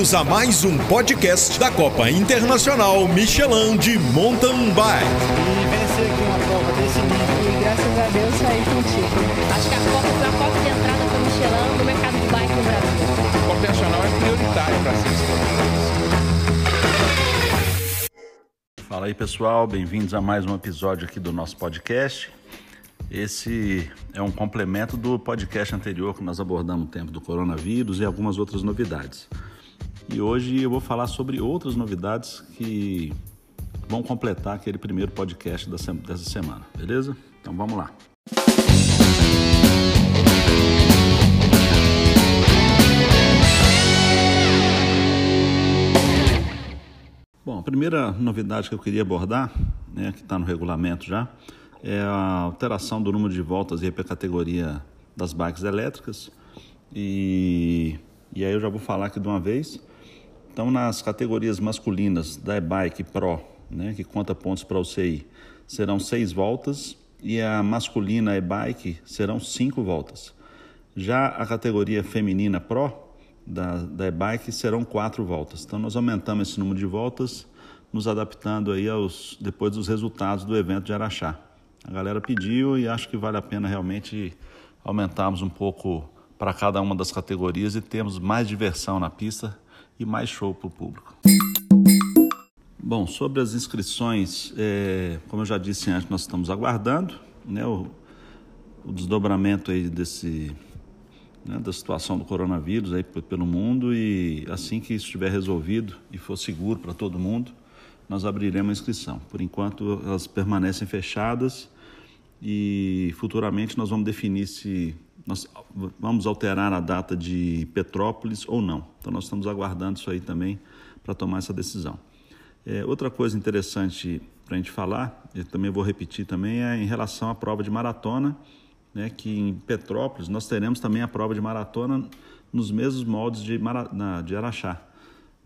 Bem-vindos a mais um podcast da Copa Internacional Michelin de Mountain Bike. E vencer aqui uma prova desse nível. E graças a Deus saí contigo. Acho que a Copa foi a porta de entrada para o Michelin no mercado de bike no Brasil. A Copa Nacional é prioritária para ser Fala aí pessoal, bem-vindos a mais um episódio aqui do nosso podcast. Esse é um complemento do podcast anterior que nós abordamos o tempo do coronavírus e algumas outras novidades. E hoje eu vou falar sobre outras novidades que vão completar aquele primeiro podcast dessa semana, beleza? Então vamos lá. Bom, a primeira novidade que eu queria abordar, né, que está no regulamento já, é a alteração do número de voltas para a categoria das bikes elétricas. E, e aí eu já vou falar aqui de uma vez. Então, nas categorias masculinas da e-bike Pro, né, que conta pontos para o CI, serão seis voltas e a masculina e-bike serão cinco voltas. Já a categoria feminina Pro da, da e-bike serão quatro voltas. Então, nós aumentamos esse número de voltas, nos adaptando aí aos depois dos resultados do evento de Araxá. A galera pediu e acho que vale a pena realmente aumentarmos um pouco para cada uma das categorias e termos mais diversão na pista e mais show para o público. Bom, sobre as inscrições, é, como eu já disse antes, nós estamos aguardando né, o, o desdobramento aí desse, né, da situação do coronavírus aí pelo mundo e assim que isso estiver resolvido e for seguro para todo mundo, nós abriremos a inscrição. Por enquanto, elas permanecem fechadas e futuramente nós vamos definir se nós vamos alterar a data de Petrópolis ou não. Então, nós estamos aguardando isso aí também para tomar essa decisão. É, outra coisa interessante para a gente falar, eu também vou repetir também, é em relação à prova de maratona, né, que em Petrópolis nós teremos também a prova de maratona nos mesmos moldes de, na, de Araxá.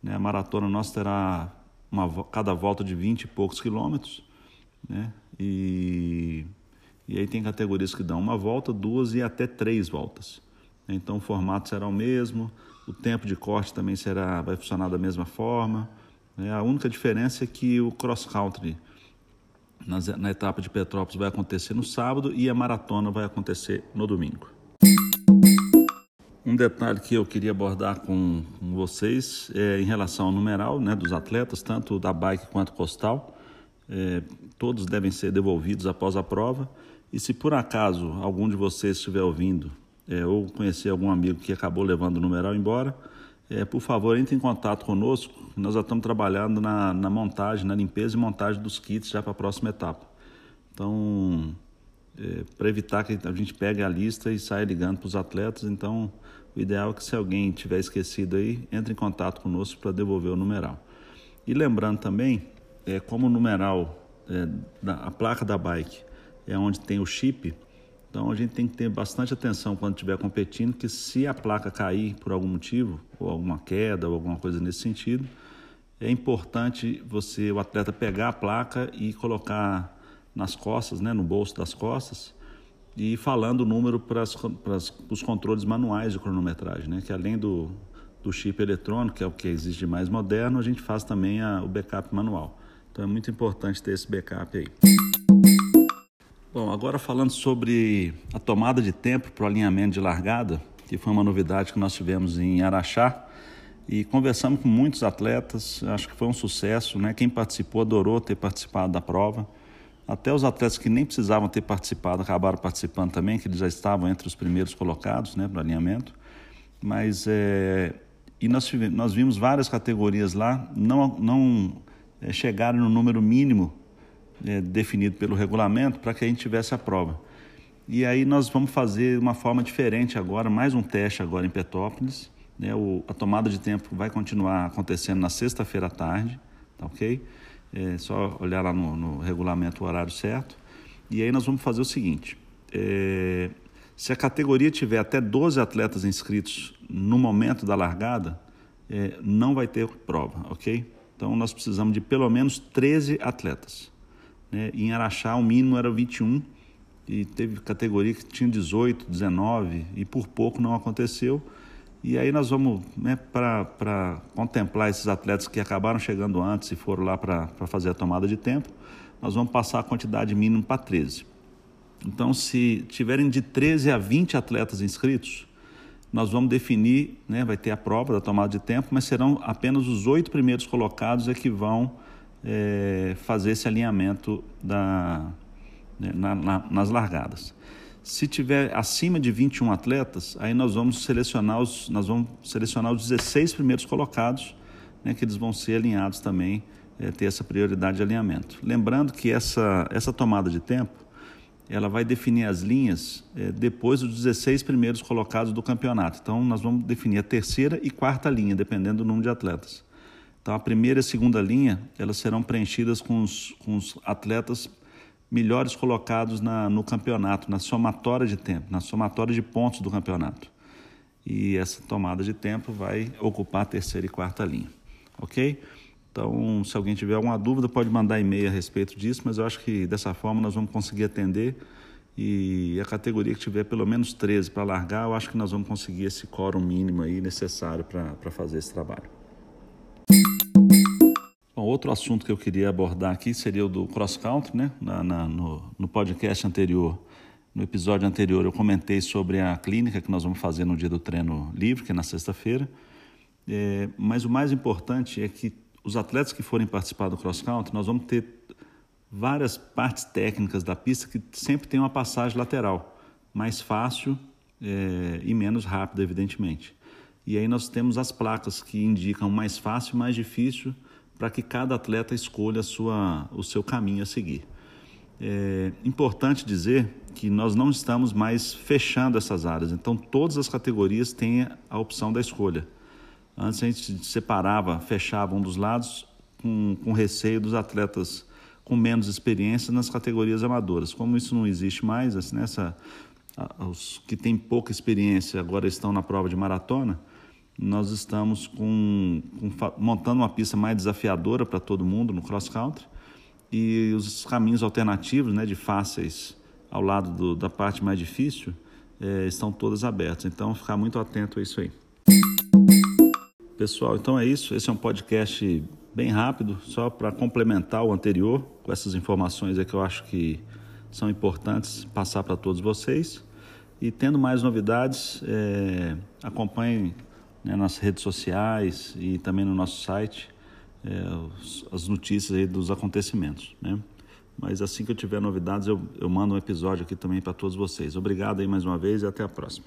Né, a maratona nossa terá uma, cada volta de 20 e poucos quilômetros, né? E, e aí tem categorias que dão uma volta, duas e até três voltas. Então o formato será o mesmo, o tempo de corte também será, vai funcionar da mesma forma. Né? A única diferença é que o cross country na, etapa de Petrópolis vai acontecer no sábado e a maratona vai acontecer no domingo. Um detalhe que eu queria abordar com, com vocês é em relação ao numeral né, dos atletas, tanto da bike quanto costal. É, todos devem ser devolvidos após a prova. E se por acaso algum de vocês estiver ouvindo é, ou conhecer algum amigo que acabou levando o numeral embora, é, por favor, entre em contato conosco. Nós já estamos trabalhando na, na montagem, na limpeza e montagem dos kits já para a próxima etapa. Então, é, para evitar que a gente pegue a lista e saia ligando para os atletas. Então, o ideal é que se alguém tiver esquecido aí, entre em contato conosco para devolver o numeral. E lembrando também, é, como o numeral, é, da, a placa da bike é onde tem o chip, então a gente tem que ter bastante atenção quando estiver competindo, que se a placa cair por algum motivo, ou alguma queda, ou alguma coisa nesse sentido, é importante você, o atleta, pegar a placa e colocar nas costas, né, no bolso das costas, e falando o número para, para os controles manuais de cronometragem, né, que além do, do chip eletrônico, que é o que existe mais moderno, a gente faz também a, o backup manual. Então é muito importante ter esse backup aí. Bom, agora falando sobre a tomada de tempo para o alinhamento de largada, que foi uma novidade que nós tivemos em Araxá, e conversamos com muitos atletas, acho que foi um sucesso, né? Quem participou adorou ter participado da prova. Até os atletas que nem precisavam ter participado acabaram participando também, que eles já estavam entre os primeiros colocados né, para alinhamento. Mas, é, e nós, nós vimos várias categorias lá, não, não é, chegaram no número mínimo é, definido pelo regulamento para que a gente tivesse a prova. E aí nós vamos fazer uma forma diferente agora, mais um teste agora em Petópolis. Né, o, a tomada de tempo vai continuar acontecendo na sexta-feira à tarde, tá ok? É só olhar lá no, no, regulamento o horário certo. E aí nós vamos fazer o seguinte: é, se a categoria tiver até 12 atletas inscritos no momento da largada, é, não vai ter prova, ok? Então nós precisamos de pelo menos 13 atletas. Né? Em Araxá o mínimo era 21 e teve categoria que tinha 18, 19 e por pouco não aconteceu. E aí nós vamos, né, para contemplar esses atletas que acabaram chegando antes e foram lá para fazer a tomada de tempo, nós vamos passar a quantidade mínima para 13. Então, se tiverem de 13 a 20 atletas inscritos, nós vamos definir, né, vai ter a prova da tomada de tempo, mas serão apenas os oito primeiros colocados é que vão é, fazer esse alinhamento da, né, na, na, nas largadas. Se tiver acima de 21 atletas, aí nós vamos selecionar os, nós vamos selecionar os 16 primeiros colocados, né, que eles vão ser alinhados também, é, ter essa prioridade de alinhamento. Lembrando que essa, essa tomada de tempo, ela vai definir as linhas é, depois dos 16 primeiros colocados do campeonato. Então, nós vamos definir a terceira e quarta linha, dependendo do número de atletas. Então, a primeira e a segunda linha, elas serão preenchidas com os, com os atletas melhores colocados na, no campeonato, na somatória de tempo, na somatória de pontos do campeonato. E essa tomada de tempo vai ocupar a terceira e quarta linha, ok? Então, se alguém tiver alguma dúvida, pode mandar e-mail a respeito disso, mas eu acho que dessa forma nós vamos conseguir atender e a categoria que tiver pelo menos 13 para largar, eu acho que nós vamos conseguir esse quórum mínimo aí necessário para fazer esse trabalho. Bom, outro assunto que eu queria abordar aqui seria o do cross country, né? Na, na, no, no podcast anterior, no episódio anterior, eu comentei sobre a clínica que nós vamos fazer no dia do treino livre, que é na sexta-feira. É, mas o mais importante é que os atletas que forem participar do cross country, nós vamos ter várias partes técnicas da pista que sempre tem uma passagem lateral, mais fácil é, e menos rápida, evidentemente. E aí nós temos as placas que indicam mais fácil mais difícil para que cada atleta escolha sua, o seu caminho a seguir. É importante dizer que nós não estamos mais fechando essas áreas, então todas as categorias têm a opção da escolha. Antes a gente separava, fechava um dos lados com, com receio dos atletas com menos experiência nas categorias amadoras. Como isso não existe mais, assim, nessa, os que têm pouca experiência agora estão na prova de maratona, nós estamos com, com, montando uma pista mais desafiadora para todo mundo no cross country e os caminhos alternativos, né, de fáceis ao lado do, da parte mais difícil, é, estão todos abertos. Então, ficar muito atento a isso aí. Pessoal, então é isso. Esse é um podcast bem rápido, só para complementar o anterior, com essas informações que eu acho que são importantes passar para todos vocês. E tendo mais novidades, é, acompanhem né, nas redes sociais e também no nosso site é, os, as notícias aí dos acontecimentos. Né? Mas assim que eu tiver novidades, eu, eu mando um episódio aqui também para todos vocês. Obrigado aí mais uma vez e até a próxima.